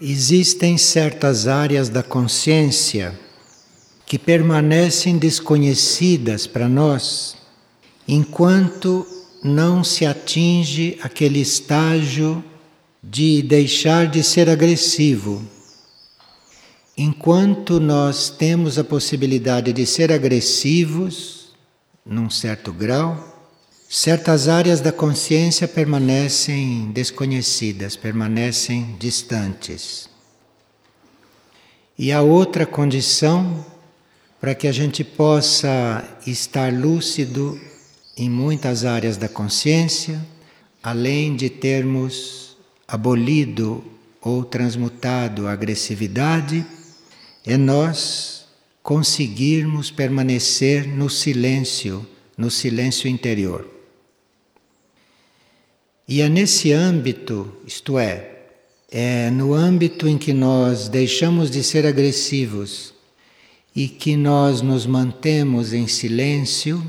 Existem certas áreas da consciência que permanecem desconhecidas para nós enquanto não se atinge aquele estágio de deixar de ser agressivo. Enquanto nós temos a possibilidade de ser agressivos, num certo grau, certas áreas da consciência permanecem desconhecidas, permanecem distantes. E a outra condição para que a gente possa estar lúcido em muitas áreas da consciência, além de termos abolido ou transmutado a agressividade, é nós conseguirmos permanecer no silêncio, no silêncio interior. E é nesse âmbito, isto é, é no âmbito em que nós deixamos de ser agressivos e que nós nos mantemos em silêncio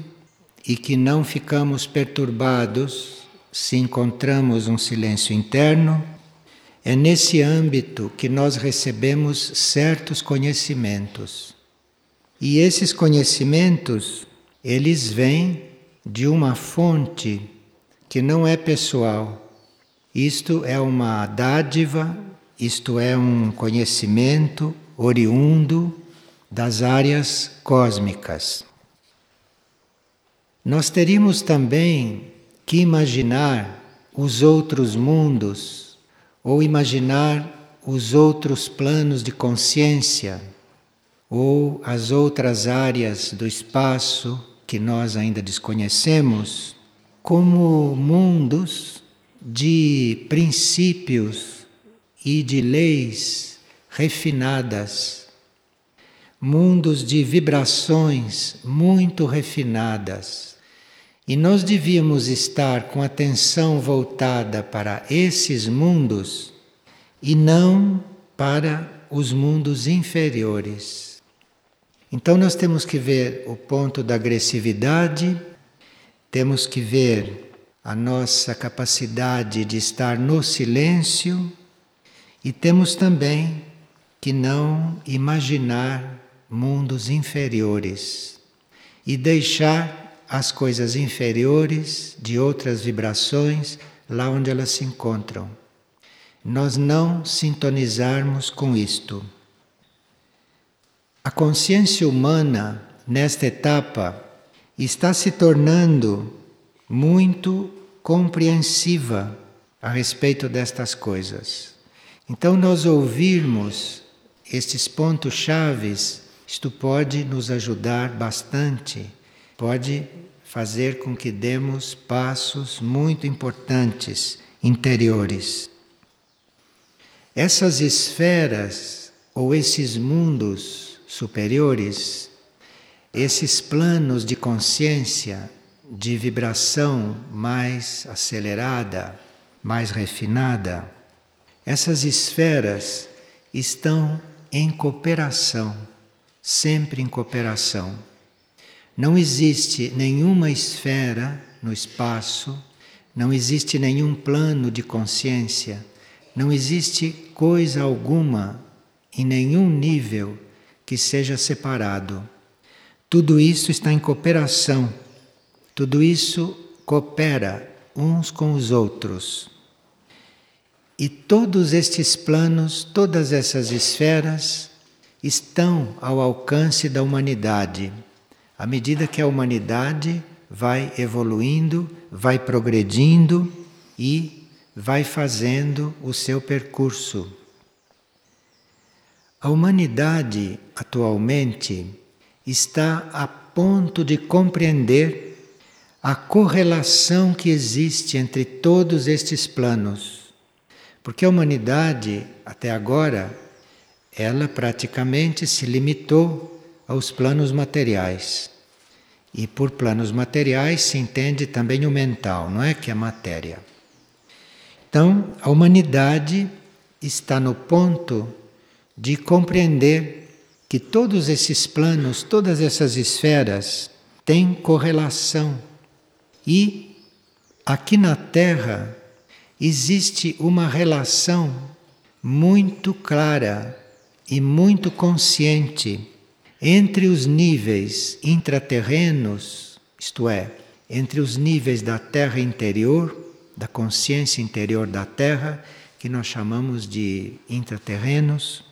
e que não ficamos perturbados se encontramos um silêncio interno, é nesse âmbito que nós recebemos certos conhecimentos. E esses conhecimentos, eles vêm de uma fonte que não é pessoal. Isto é uma dádiva, isto é um conhecimento oriundo das áreas cósmicas. Nós teríamos também que imaginar os outros mundos ou imaginar os outros planos de consciência ou as outras áreas do espaço que nós ainda desconhecemos como mundos de princípios e de leis refinadas mundos de vibrações muito refinadas. E nós devíamos estar com atenção voltada para esses mundos e não para os mundos inferiores. Então nós temos que ver o ponto da agressividade, temos que ver a nossa capacidade de estar no silêncio e temos também que não imaginar mundos inferiores e deixar as coisas inferiores de outras vibrações lá onde elas se encontram. Nós não sintonizarmos com isto. A consciência humana, nesta etapa, está se tornando muito compreensiva a respeito destas coisas. Então, nós ouvirmos estes pontos chaves isto pode nos ajudar bastante, pode fazer com que demos passos muito importantes interiores. Essas esferas ou esses mundos superiores, esses planos de consciência, de vibração mais acelerada, mais refinada, essas esferas estão em cooperação sempre em cooperação. Não existe nenhuma esfera no espaço, não existe nenhum plano de consciência, não existe coisa alguma em nenhum nível que seja separado. Tudo isso está em cooperação, tudo isso coopera uns com os outros. E todos estes planos, todas essas esferas, estão ao alcance da humanidade. À medida que a humanidade vai evoluindo, vai progredindo e vai fazendo o seu percurso. A humanidade atualmente está a ponto de compreender a correlação que existe entre todos estes planos. Porque a humanidade, até agora, ela praticamente se limitou aos planos materiais. E por planos materiais se entende também o mental, não é que é a matéria. Então, a humanidade está no ponto de compreender que todos esses planos, todas essas esferas têm correlação. E aqui na Terra existe uma relação muito clara e muito consciente entre os níveis intraterrenos, isto é, entre os níveis da Terra interior, da consciência interior da Terra, que nós chamamos de intraterrenos,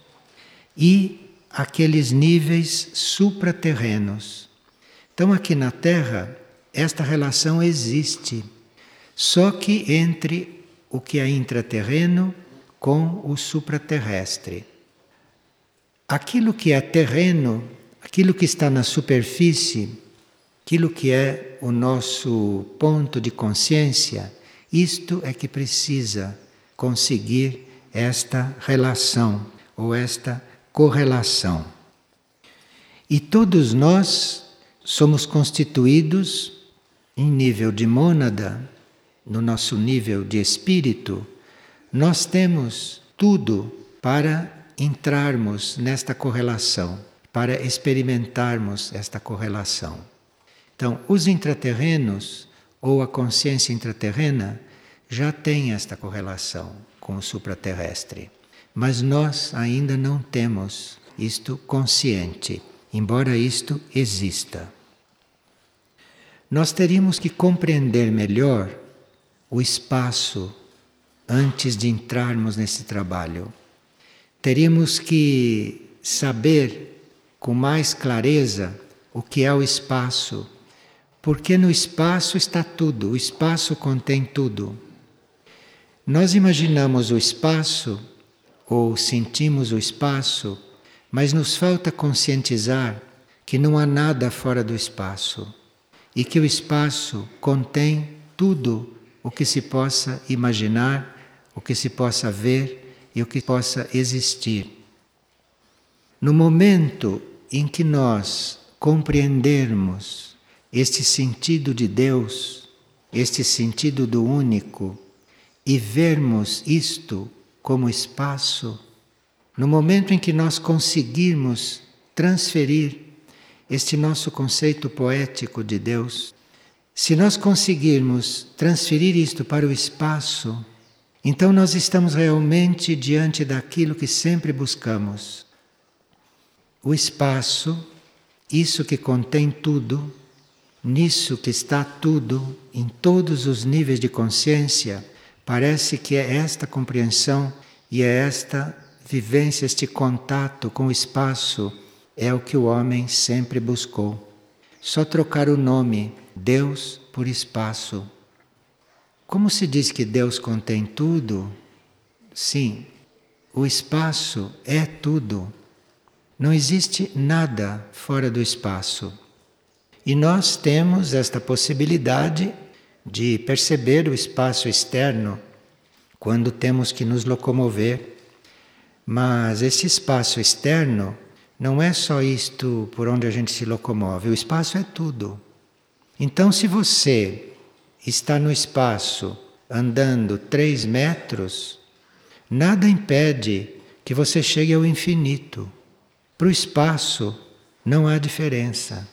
e aqueles níveis supraterrenos. Então, aqui na Terra, esta relação existe, só que entre o que é intraterreno com o supraterrestre. Aquilo que é terreno, aquilo que está na superfície, aquilo que é o nosso ponto de consciência, isto é que precisa conseguir esta relação ou esta correlação. E todos nós somos constituídos em nível de mônada, no nosso nível de espírito, nós temos tudo para entrarmos nesta correlação, para experimentarmos esta correlação. Então, os intraterrenos ou a consciência intraterrena já tem esta correlação com o supraterrestre. Mas nós ainda não temos isto consciente, embora isto exista. Nós teríamos que compreender melhor o espaço antes de entrarmos nesse trabalho. Teríamos que saber com mais clareza o que é o espaço, porque no espaço está tudo, o espaço contém tudo. Nós imaginamos o espaço ou sentimos o espaço, mas nos falta conscientizar que não há nada fora do espaço e que o espaço contém tudo o que se possa imaginar, o que se possa ver e o que possa existir. No momento em que nós compreendermos este sentido de Deus, este sentido do único, e vermos isto como espaço, no momento em que nós conseguirmos transferir este nosso conceito poético de Deus, se nós conseguirmos transferir isto para o espaço, então nós estamos realmente diante daquilo que sempre buscamos. O espaço, isso que contém tudo, nisso que está tudo, em todos os níveis de consciência, Parece que é esta compreensão e é esta vivência, este contato com o espaço, é o que o homem sempre buscou. Só trocar o nome Deus por espaço. Como se diz que Deus contém tudo? Sim, o espaço é tudo. Não existe nada fora do espaço. E nós temos esta possibilidade de perceber o espaço externo quando temos que nos locomover. Mas esse espaço externo não é só isto por onde a gente se locomove, o espaço é tudo. Então, se você está no espaço andando três metros, nada impede que você chegue ao infinito. Para o espaço não há diferença.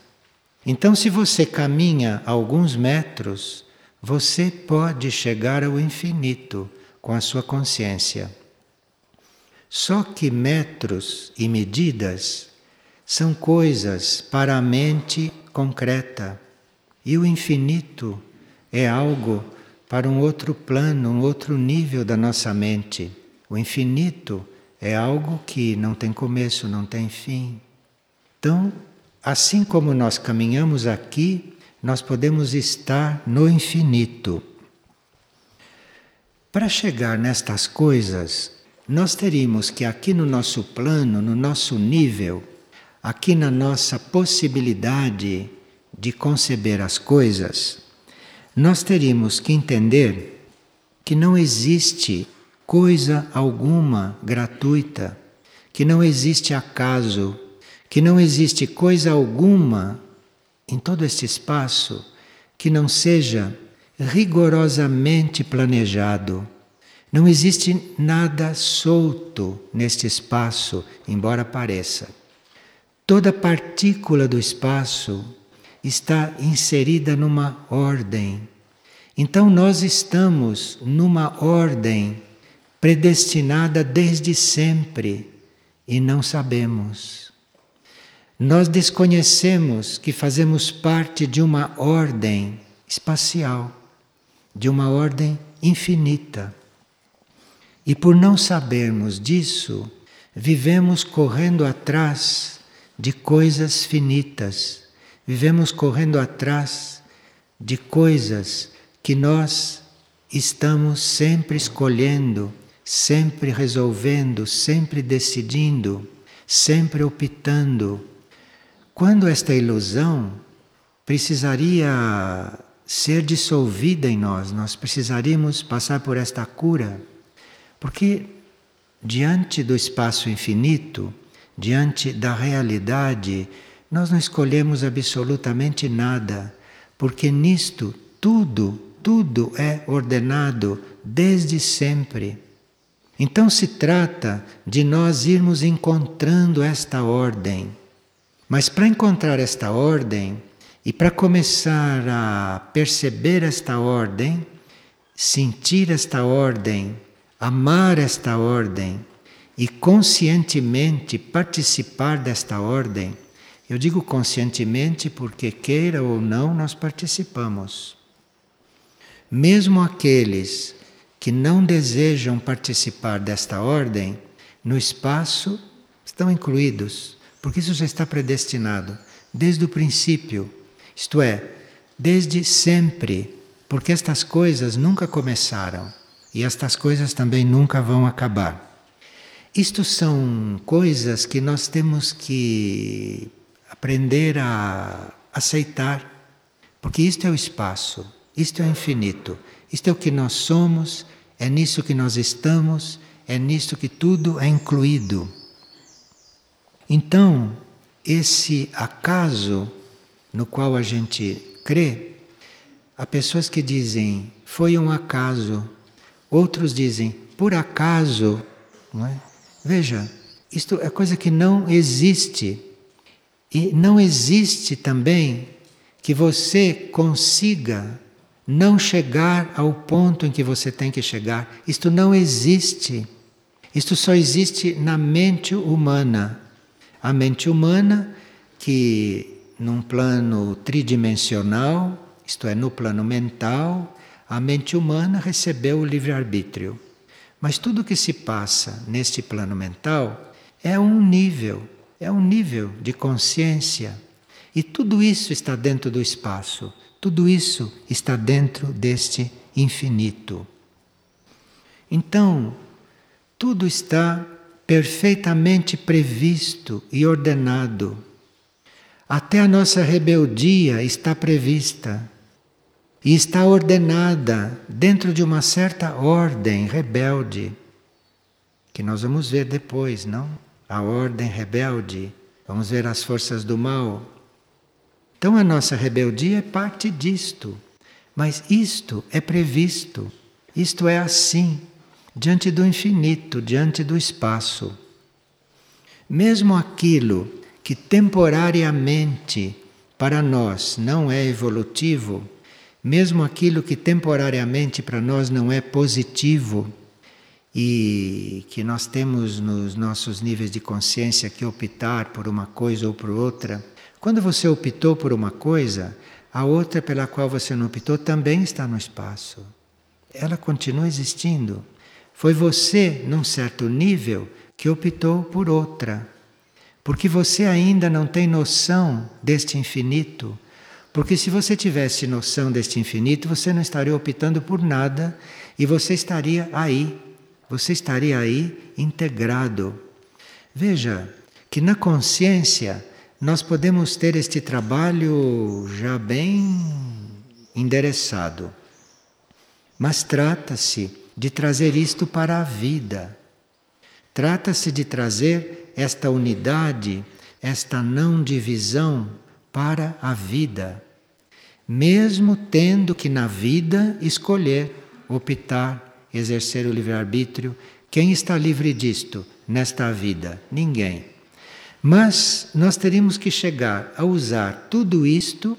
Então, se você caminha alguns metros, você pode chegar ao infinito com a sua consciência. Só que metros e medidas são coisas para a mente concreta. E o infinito é algo para um outro plano, um outro nível da nossa mente. O infinito é algo que não tem começo, não tem fim. Então, assim como nós caminhamos aqui nós podemos estar no infinito. Para chegar nestas coisas, nós teríamos que aqui no nosso plano, no nosso nível, aqui na nossa possibilidade de conceber as coisas, nós teríamos que entender que não existe coisa alguma gratuita, que não existe acaso, que não existe coisa alguma em todo este espaço que não seja rigorosamente planejado. Não existe nada solto neste espaço, embora pareça. Toda partícula do espaço está inserida numa ordem. Então nós estamos numa ordem predestinada desde sempre e não sabemos. Nós desconhecemos que fazemos parte de uma ordem espacial, de uma ordem infinita. E por não sabermos disso, vivemos correndo atrás de coisas finitas, vivemos correndo atrás de coisas que nós estamos sempre escolhendo, sempre resolvendo, sempre decidindo, sempre optando. Quando esta ilusão precisaria ser dissolvida em nós, nós precisaríamos passar por esta cura, porque diante do espaço infinito, diante da realidade, nós não escolhemos absolutamente nada, porque nisto tudo, tudo é ordenado desde sempre. Então se trata de nós irmos encontrando esta ordem. Mas para encontrar esta ordem e para começar a perceber esta ordem, sentir esta ordem, amar esta ordem e conscientemente participar desta ordem, eu digo conscientemente porque, queira ou não, nós participamos. Mesmo aqueles que não desejam participar desta ordem, no espaço estão incluídos, porque isso já está predestinado desde o princípio, isto é, desde sempre, porque estas coisas nunca começaram e estas coisas também nunca vão acabar. Isto são coisas que nós temos que aprender a aceitar, porque isto é o espaço, isto é o infinito, isto é o que nós somos, é nisso que nós estamos, é nisso que tudo é incluído. Então, esse acaso no qual a gente crê, há pessoas que dizem foi um acaso, outros dizem por acaso, não é? Veja, isto é coisa que não existe. E não existe também que você consiga não chegar ao ponto em que você tem que chegar. Isto não existe. Isto só existe na mente humana. A mente humana que num plano tridimensional, isto é, no plano mental, a mente humana recebeu o livre-arbítrio. Mas tudo que se passa neste plano mental é um nível, é um nível de consciência. E tudo isso está dentro do espaço. Tudo isso está dentro deste infinito. Então, tudo está perfeitamente previsto e ordenado. Até a nossa rebeldia está prevista e está ordenada dentro de uma certa ordem rebelde, que nós vamos ver depois, não? A ordem rebelde, vamos ver as forças do mal, então a nossa rebeldia é parte disto. Mas isto é previsto, isto é assim, diante do infinito, diante do espaço. Mesmo aquilo que temporariamente para nós não é evolutivo, mesmo aquilo que temporariamente para nós não é positivo e que nós temos nos nossos níveis de consciência que optar por uma coisa ou por outra, quando você optou por uma coisa, a outra pela qual você não optou também está no espaço. Ela continua existindo. Foi você, num certo nível, que optou por outra. Porque você ainda não tem noção deste infinito. Porque se você tivesse noção deste infinito, você não estaria optando por nada e você estaria aí. Você estaria aí integrado. Veja que na consciência nós podemos ter este trabalho já bem endereçado. Mas trata-se de trazer isto para a vida. Trata-se de trazer esta unidade, esta não divisão para a vida. Mesmo tendo que na vida escolher, optar, exercer o livre-arbítrio, quem está livre disto nesta vida? Ninguém. Mas nós teríamos que chegar a usar tudo isto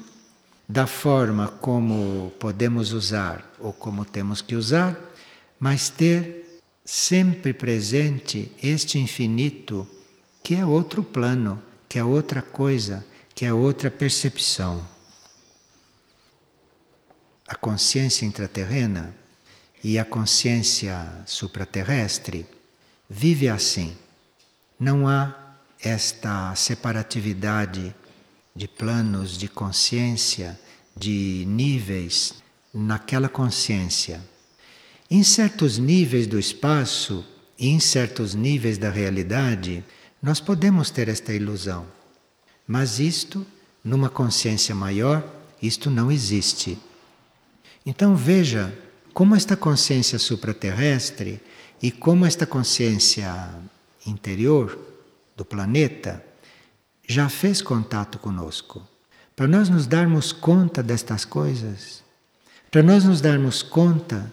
da forma como podemos usar ou como temos que usar, mas ter sempre presente este infinito, que é outro plano, que é outra coisa, que é outra percepção. A consciência intraterrena e a consciência supraterrestre vive assim. Não há esta separatividade de planos de consciência, de níveis naquela consciência. Em certos níveis do espaço e em certos níveis da realidade, nós podemos ter esta ilusão. Mas isto, numa consciência maior, isto não existe. Então veja como esta consciência supraterrestre e como esta consciência interior do planeta já fez contato conosco. Para nós nos darmos conta destas coisas, para nós nos darmos conta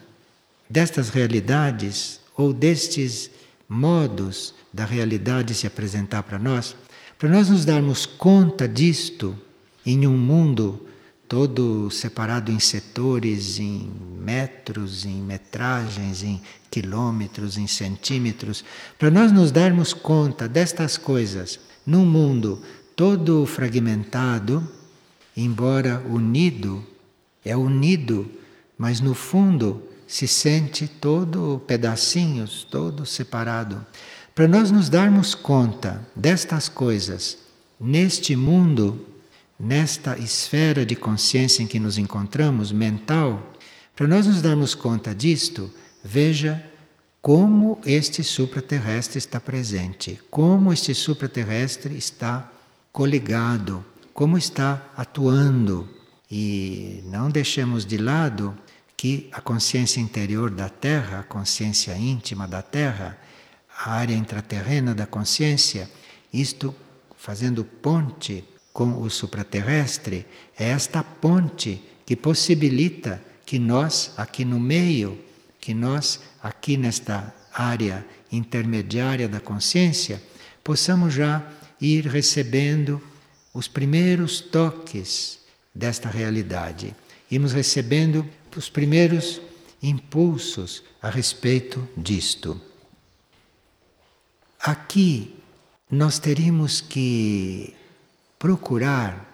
destas realidades ou destes modos da realidade se apresentar para nós, para nós nos darmos conta disto em um mundo todo separado em setores, em metros, em metragens, em quilômetros, em centímetros, para nós nos darmos conta destas coisas num mundo todo fragmentado, embora unido, é unido, mas no fundo se sente todo pedacinhos, todo separado. Para nós nos darmos conta destas coisas neste mundo, nesta esfera de consciência em que nos encontramos, mental, para nós nos darmos conta disto, veja como este supraterrestre está presente, como este supraterrestre está coligado, como está atuando. E não deixemos de lado que a consciência interior da Terra, a consciência íntima da Terra, a área intraterrena da consciência, isto fazendo ponte com o supraterrestre, é esta ponte que possibilita que nós, aqui no meio, que nós, aqui nesta área intermediária da consciência, possamos já ir recebendo os primeiros toques desta realidade. Irmos recebendo os primeiros impulsos a respeito disto. Aqui nós teríamos que procurar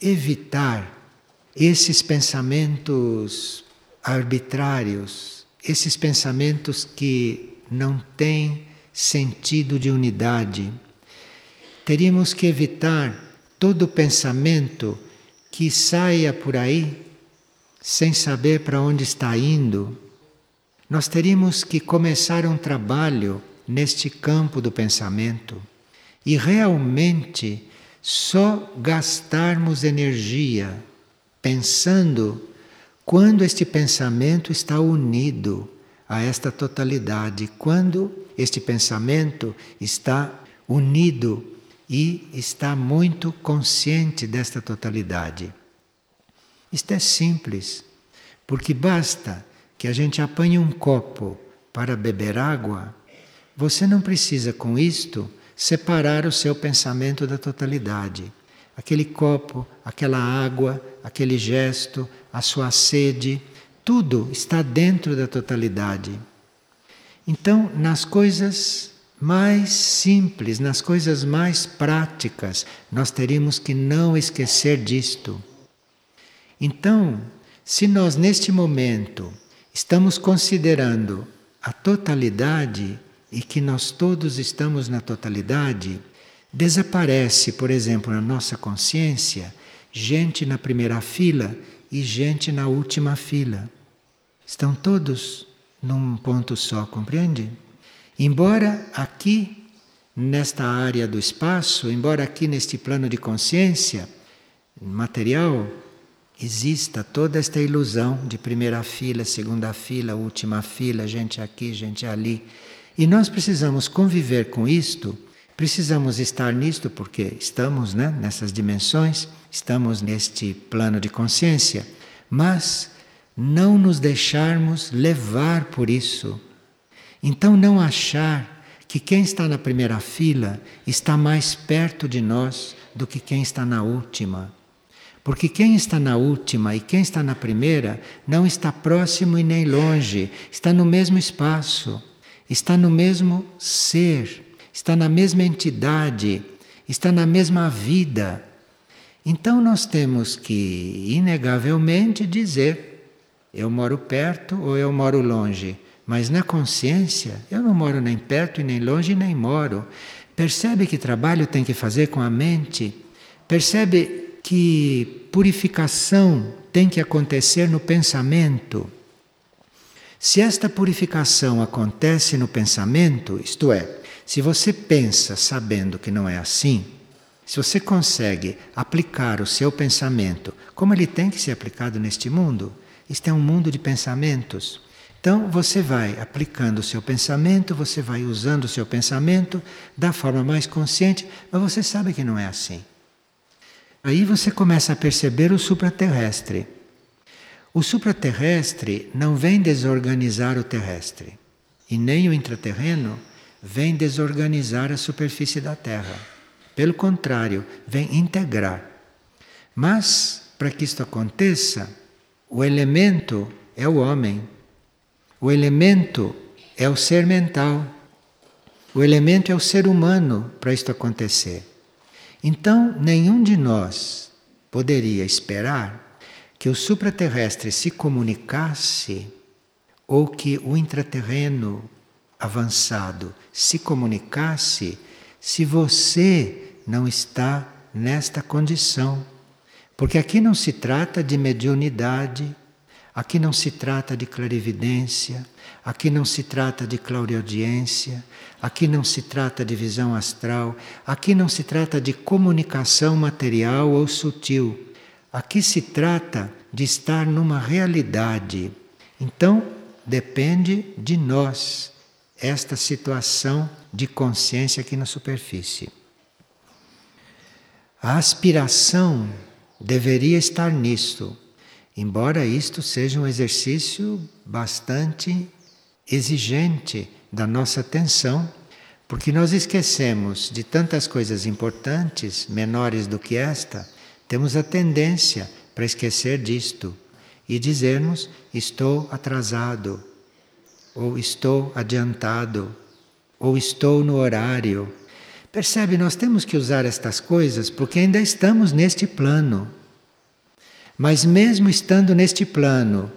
evitar esses pensamentos arbitrários, esses pensamentos que não têm sentido de unidade. Teríamos que evitar todo pensamento que saia por aí sem saber para onde está indo, nós teríamos que começar um trabalho neste campo do pensamento e realmente só gastarmos energia pensando quando este pensamento está unido a esta totalidade, quando este pensamento está unido e está muito consciente desta totalidade. Isto é simples, porque basta que a gente apanhe um copo para beber água, você não precisa com isto separar o seu pensamento da totalidade. Aquele copo, aquela água, aquele gesto, a sua sede, tudo está dentro da totalidade. Então, nas coisas mais simples, nas coisas mais práticas, nós teríamos que não esquecer disto. Então, se nós neste momento estamos considerando a totalidade e que nós todos estamos na totalidade, desaparece, por exemplo, na nossa consciência, gente na primeira fila e gente na última fila. Estão todos num ponto só, compreende? Embora aqui, nesta área do espaço, embora aqui neste plano de consciência material, exista toda esta ilusão de primeira fila, segunda fila, última fila, gente aqui, gente ali. E nós precisamos conviver com isto, precisamos estar nisto porque estamos né, nessas dimensões, estamos neste plano de consciência, mas não nos deixarmos levar por isso. Então, não achar que quem está na primeira fila está mais perto de nós do que quem está na última. Porque quem está na última e quem está na primeira não está próximo e nem longe, está no mesmo espaço. está no mesmo ser, está na mesma entidade, está na mesma vida. Então nós temos que, inegavelmente, dizer: eu moro perto ou eu moro longe. Mas na consciência, eu não moro nem perto e nem longe nem moro. Percebe que trabalho tem que fazer com a mente? Percebe que purificação tem que acontecer no pensamento? Se esta purificação acontece no pensamento, isto é, se você pensa sabendo que não é assim, se você consegue aplicar o seu pensamento como ele tem que ser aplicado neste mundo, isto é um mundo de pensamentos. Então você vai aplicando o seu pensamento, você vai usando o seu pensamento da forma mais consciente, mas você sabe que não é assim. Aí você começa a perceber o supraterrestre. O supraterrestre não vem desorganizar o terrestre, e nem o intraterreno vem desorganizar a superfície da Terra. Pelo contrário, vem integrar. Mas, para que isto aconteça, o elemento é o homem. O elemento é o ser mental. O elemento é o ser humano para isto acontecer. Então, nenhum de nós poderia esperar que o supraterrestre se comunicasse ou que o intraterreno avançado se comunicasse se você não está nesta condição. Porque aqui não se trata de mediunidade, Aqui não se trata de clarividência, aqui não se trata de clareaudiência, aqui não se trata de visão astral, aqui não se trata de comunicação material ou sutil. Aqui se trata de estar numa realidade. Então, depende de nós esta situação de consciência aqui na superfície. A aspiração deveria estar nisto Embora isto seja um exercício bastante exigente da nossa atenção, porque nós esquecemos de tantas coisas importantes, menores do que esta, temos a tendência para esquecer disto e dizermos: estou atrasado, ou estou adiantado, ou estou no horário. Percebe, nós temos que usar estas coisas porque ainda estamos neste plano. Mas mesmo estando neste plano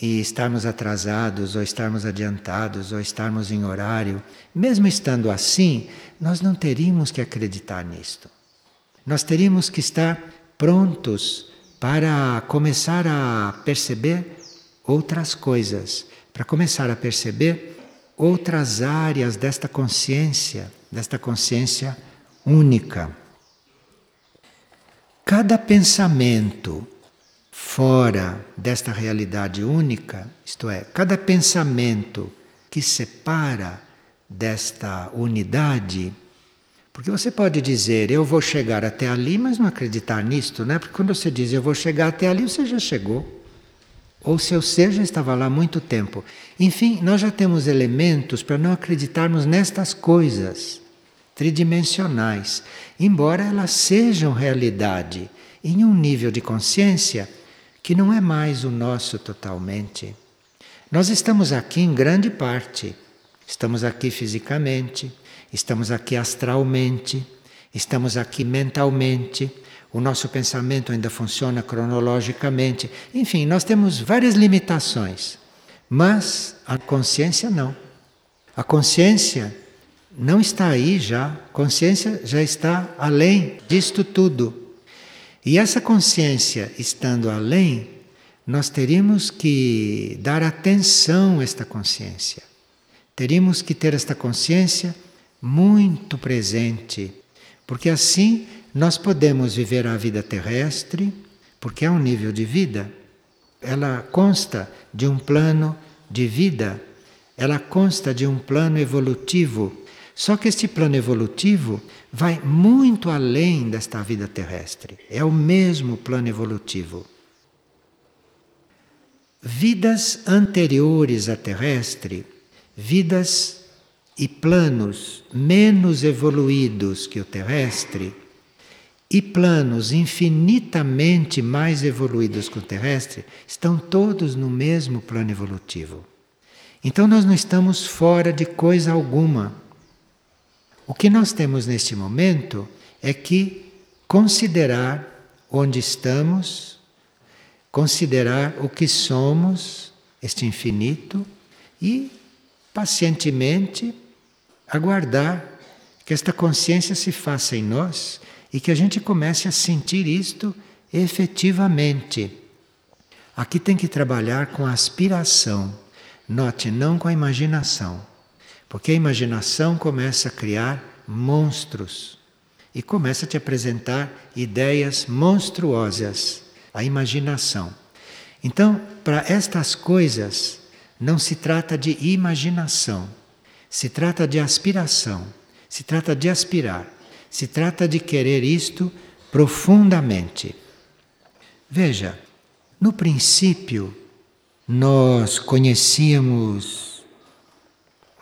e estarmos atrasados, ou estarmos adiantados, ou estarmos em horário, mesmo estando assim, nós não teríamos que acreditar nisto. Nós teríamos que estar prontos para começar a perceber outras coisas, para começar a perceber outras áreas desta consciência, desta consciência única. Cada pensamento fora desta realidade única, isto é, cada pensamento que separa desta unidade, porque você pode dizer eu vou chegar até ali, mas não acreditar nisto, né? Porque quando você diz eu vou chegar até ali, você já chegou. Ou seu ser já estava lá há muito tempo. Enfim, nós já temos elementos para não acreditarmos nestas coisas tridimensionais, embora elas sejam realidade em um nível de consciência que não é mais o nosso totalmente. Nós estamos aqui em grande parte, estamos aqui fisicamente, estamos aqui astralmente, estamos aqui mentalmente, o nosso pensamento ainda funciona cronologicamente, enfim, nós temos várias limitações, mas a consciência não. A consciência não está aí já, consciência já está além disto tudo. E essa consciência estando além, nós teríamos que dar atenção a esta consciência. Teríamos que ter esta consciência muito presente, porque assim nós podemos viver a vida terrestre, porque é um nível de vida. Ela consta de um plano de vida, ela consta de um plano evolutivo só que este plano evolutivo vai muito além desta vida terrestre. É o mesmo plano evolutivo. Vidas anteriores à terrestre, vidas e planos menos evoluídos que o terrestre, e planos infinitamente mais evoluídos que o terrestre, estão todos no mesmo plano evolutivo. Então nós não estamos fora de coisa alguma. O que nós temos neste momento é que considerar onde estamos, considerar o que somos, este infinito, e pacientemente aguardar que esta consciência se faça em nós e que a gente comece a sentir isto efetivamente. Aqui tem que trabalhar com a aspiração, note, não com a imaginação, porque a imaginação começa a criar monstros e começa a te apresentar ideias monstruosas, a imaginação. Então, para estas coisas, não se trata de imaginação, se trata de aspiração, se trata de aspirar, se trata de querer isto profundamente. Veja, no princípio, nós conhecíamos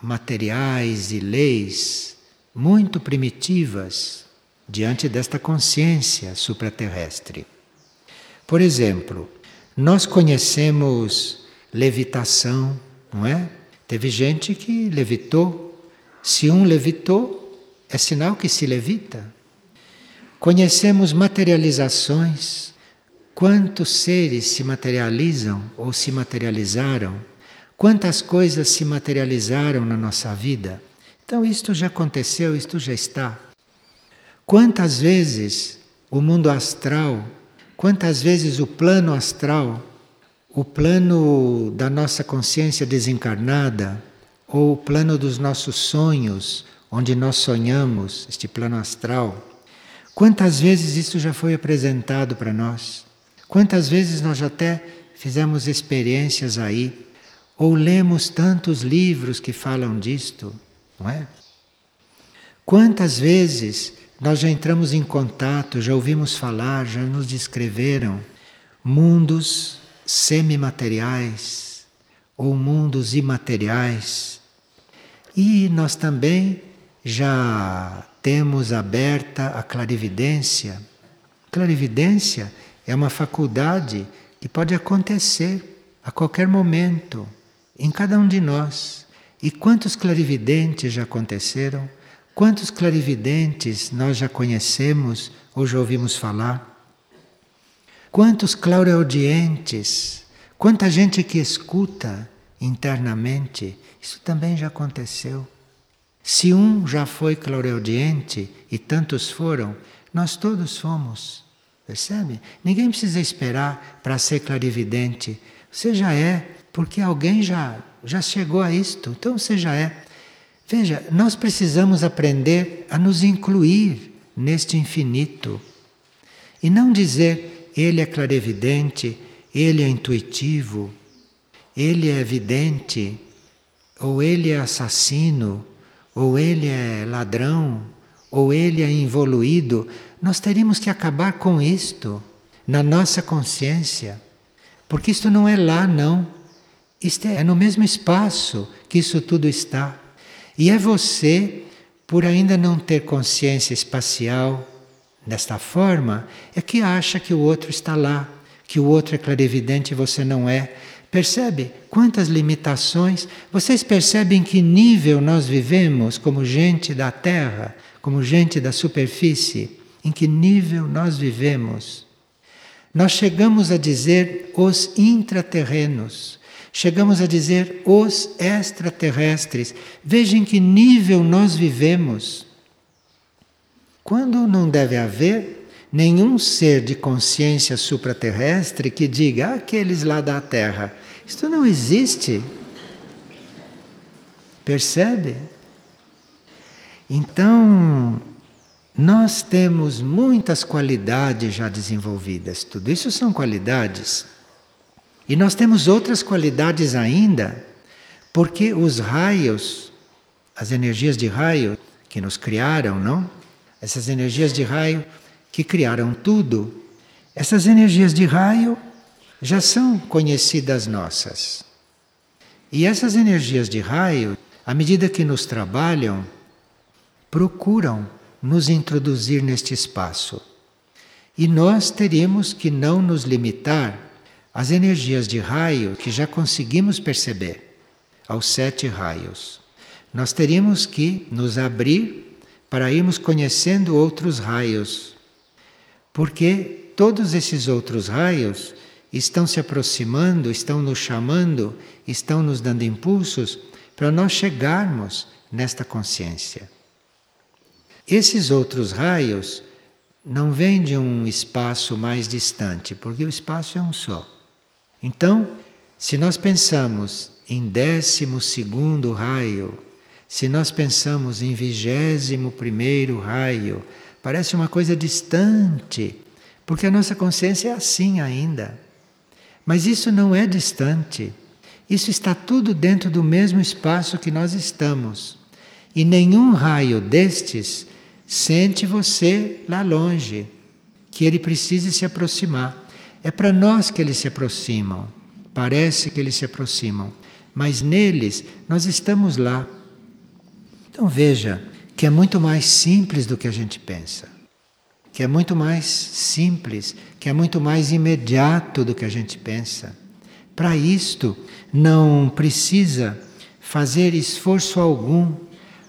materiais e leis muito primitivas diante desta consciência supraterrestre. Por exemplo, nós conhecemos levitação, não é? Teve gente que levitou. Se um levitou, é sinal que se levita. Conhecemos materializações. Quantos seres se materializam ou se materializaram? Quantas coisas se materializaram na nossa vida? Então, isto já aconteceu, isto já está. Quantas vezes o mundo astral, quantas vezes o plano astral, o plano da nossa consciência desencarnada, ou o plano dos nossos sonhos, onde nós sonhamos, este plano astral, quantas vezes isso já foi apresentado para nós? Quantas vezes nós já até fizemos experiências aí, ou lemos tantos livros que falam disto, não é? Quantas vezes nós já entramos em contato, já ouvimos falar, já nos descreveram mundos semimateriais ou mundos imateriais. E nós também já temos aberta a clarividência. Clarividência é uma faculdade que pode acontecer a qualquer momento em cada um de nós. E quantos clarividentes já aconteceram? Quantos clarividentes nós já conhecemos ou já ouvimos falar? Quantos clareaudientes? Quanta gente que escuta internamente? Isso também já aconteceu. Se um já foi clareaudiente e tantos foram, nós todos fomos. Percebe? Ninguém precisa esperar para ser clarividente. Você já é, porque alguém já, já chegou a isto. Então você já é. Veja, nós precisamos aprender a nos incluir neste infinito e não dizer ele é clarevidente, ele é intuitivo, ele é evidente, ou ele é assassino, ou ele é ladrão, ou ele é involuído. Nós teríamos que acabar com isto na nossa consciência, porque isto não é lá, não. Isto é no mesmo espaço que isso tudo está. E é você, por ainda não ter consciência espacial desta forma, é que acha que o outro está lá, que o outro é clarividente e você não é. Percebe quantas limitações? Vocês percebem que nível nós vivemos como gente da Terra, como gente da superfície? Em que nível nós vivemos? Nós chegamos a dizer os intraterrenos. Chegamos a dizer os extraterrestres. Vejam que nível nós vivemos. Quando não deve haver nenhum ser de consciência supraterrestre que diga ah, aqueles lá da Terra. Isto não existe. Percebe? Então, nós temos muitas qualidades já desenvolvidas. Tudo isso são qualidades e nós temos outras qualidades ainda, porque os raios, as energias de raio que nos criaram, não? Essas energias de raio que criaram tudo, essas energias de raio já são conhecidas nossas. E essas energias de raio, à medida que nos trabalham, procuram nos introduzir neste espaço. E nós teríamos que não nos limitar as energias de raio que já conseguimos perceber. aos sete raios. Nós teríamos que nos abrir para irmos conhecendo outros raios, porque todos esses outros raios estão se aproximando, estão nos chamando, estão nos dando impulsos para nós chegarmos nesta consciência. Esses outros raios não vêm de um espaço mais distante, porque o espaço é um só. Então, se nós pensamos em décimo segundo raio, se nós pensamos em vigésimo primeiro raio, parece uma coisa distante, porque a nossa consciência é assim ainda. Mas isso não é distante. Isso está tudo dentro do mesmo espaço que nós estamos. E nenhum raio destes sente você lá longe, que ele precise se aproximar. É para nós que eles se aproximam. Parece que eles se aproximam, mas neles nós estamos lá. Então veja que é muito mais simples do que a gente pensa. Que é muito mais simples, que é muito mais imediato do que a gente pensa. Para isto, não precisa fazer esforço algum,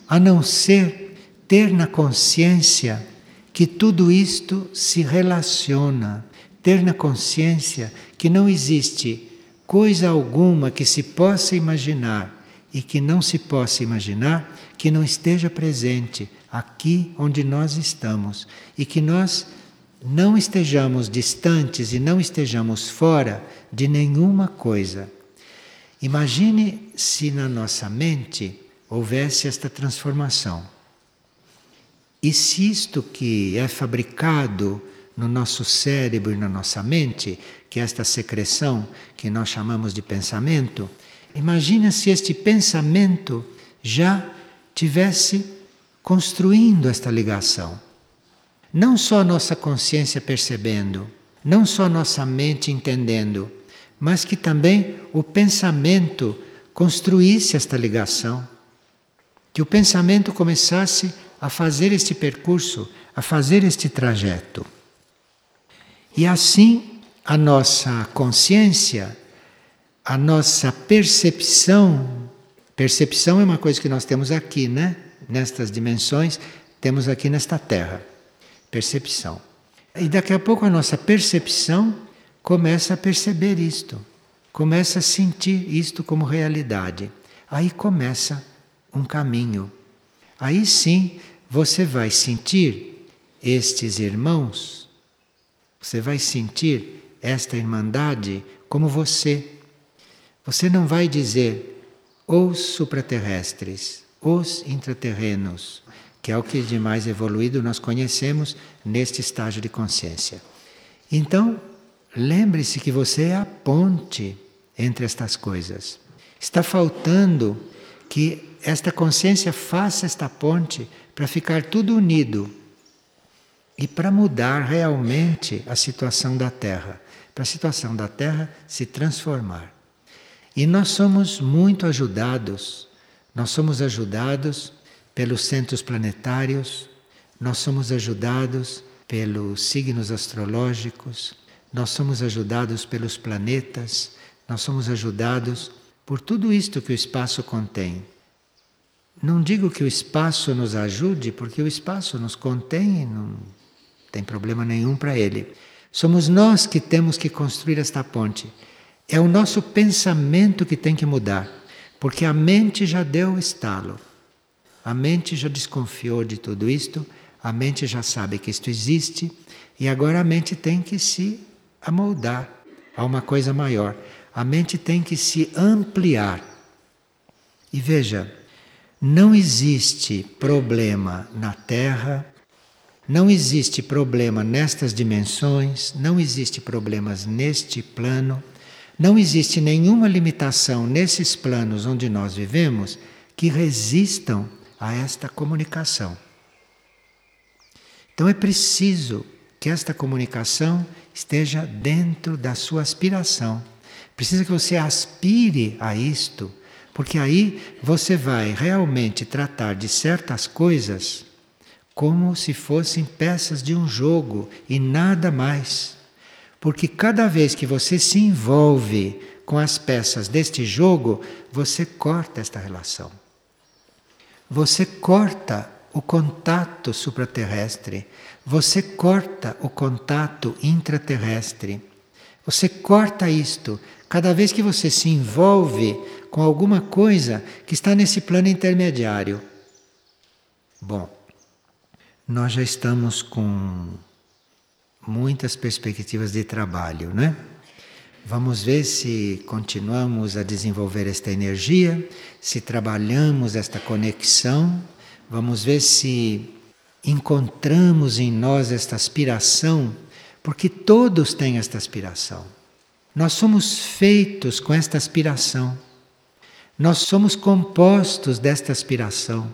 a não ser ter na consciência que tudo isto se relaciona, ter na consciência que não existe coisa alguma que se possa imaginar e que não se possa imaginar que não esteja presente aqui onde nós estamos e que nós não estejamos distantes e não estejamos fora de nenhuma coisa. Imagine se na nossa mente houvesse esta transformação. E se isto que é fabricado no nosso cérebro e na nossa mente, que é esta secreção que nós chamamos de pensamento, imagina se este pensamento já tivesse construindo esta ligação. Não só a nossa consciência percebendo, não só a nossa mente entendendo, mas que também o pensamento construísse esta ligação. Que o pensamento começasse a fazer este percurso, a fazer este trajeto. E assim a nossa consciência, a nossa percepção, percepção é uma coisa que nós temos aqui, né? Nestas dimensões, temos aqui nesta terra. Percepção. E daqui a pouco a nossa percepção começa a perceber isto, começa a sentir isto como realidade. Aí começa um caminho. Aí sim você vai sentir estes irmãos você vai sentir esta irmandade como você. Você não vai dizer os supraterrestres, os intraterrenos, que é o que de mais evoluído nós conhecemos neste estágio de consciência. Então, lembre-se que você é a ponte entre estas coisas. Está faltando que esta consciência faça esta ponte para ficar tudo unido e para mudar realmente a situação da Terra, para a situação da Terra se transformar. E nós somos muito ajudados, nós somos ajudados pelos centros planetários, nós somos ajudados pelos signos astrológicos, nós somos ajudados pelos planetas, nós somos ajudados por tudo isto que o espaço contém. Não digo que o espaço nos ajude, porque o espaço nos contém não tem problema nenhum para ele. Somos nós que temos que construir esta ponte. É o nosso pensamento que tem que mudar, porque a mente já deu estalo. A mente já desconfiou de tudo isto, a mente já sabe que isto existe e agora a mente tem que se amoldar a uma coisa maior. A mente tem que se ampliar. E veja, não existe problema na Terra não existe problema nestas dimensões, não existe problemas neste plano, não existe nenhuma limitação nesses planos onde nós vivemos que resistam a esta comunicação. Então é preciso que esta comunicação esteja dentro da sua aspiração. Precisa que você aspire a isto, porque aí você vai realmente tratar de certas coisas como se fossem peças de um jogo e nada mais. Porque cada vez que você se envolve com as peças deste jogo, você corta esta relação. Você corta o contato supraterrestre, você corta o contato intraterrestre. Você corta isto cada vez que você se envolve com alguma coisa que está nesse plano intermediário. Bom, nós já estamos com muitas perspectivas de trabalho, né? Vamos ver se continuamos a desenvolver esta energia, se trabalhamos esta conexão, vamos ver se encontramos em nós esta aspiração, porque todos têm esta aspiração. Nós somos feitos com esta aspiração. Nós somos compostos desta aspiração.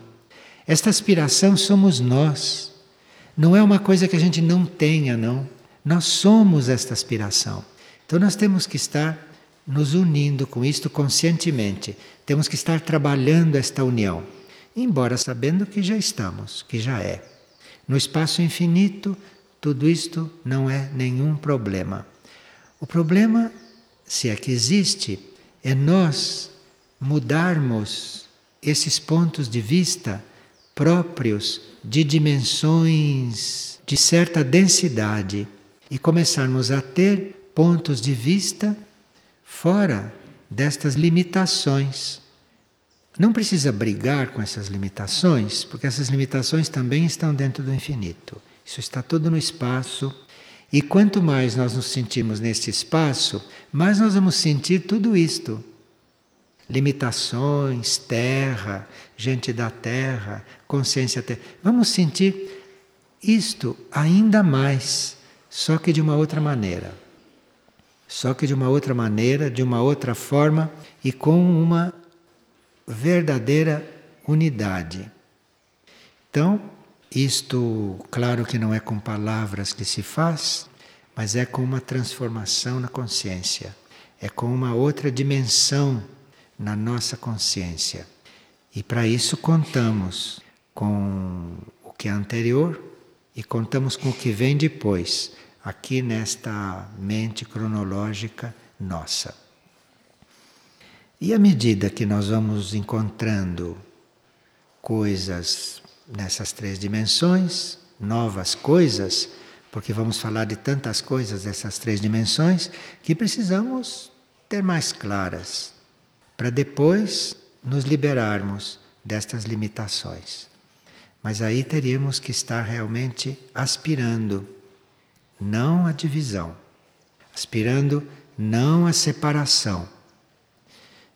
Esta aspiração somos nós. Não é uma coisa que a gente não tenha, não. Nós somos esta aspiração. Então nós temos que estar nos unindo com isto conscientemente. Temos que estar trabalhando esta união, embora sabendo que já estamos, que já é. No espaço infinito, tudo isto não é nenhum problema. O problema, se é que existe, é nós mudarmos esses pontos de vista próprios de dimensões de certa densidade e começarmos a ter pontos de vista fora destas limitações. Não precisa brigar com essas limitações, porque essas limitações também estão dentro do infinito. Isso está tudo no espaço. E quanto mais nós nos sentimos nesse espaço, mais nós vamos sentir tudo isto limitações, terra, gente da terra, consciência terra. Vamos sentir isto ainda mais, só que de uma outra maneira. Só que de uma outra maneira, de uma outra forma e com uma verdadeira unidade. Então, isto, claro que não é com palavras que se faz, mas é com uma transformação na consciência, é com uma outra dimensão na nossa consciência. E para isso contamos com o que é anterior e contamos com o que vem depois, aqui nesta mente cronológica nossa. E à medida que nós vamos encontrando coisas nessas três dimensões, novas coisas, porque vamos falar de tantas coisas dessas três dimensões que precisamos ter mais claras para depois nos liberarmos destas limitações. Mas aí teríamos que estar realmente aspirando, não a divisão, aspirando não a separação,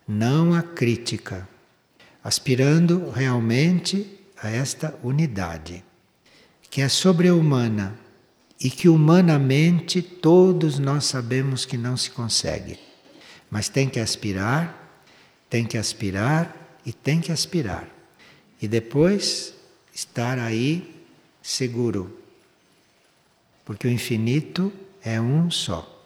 não a crítica, aspirando realmente a esta unidade, que é sobre-humana e que humanamente todos nós sabemos que não se consegue, mas tem que aspirar tem que aspirar e tem que aspirar. E depois estar aí seguro. Porque o infinito é um só.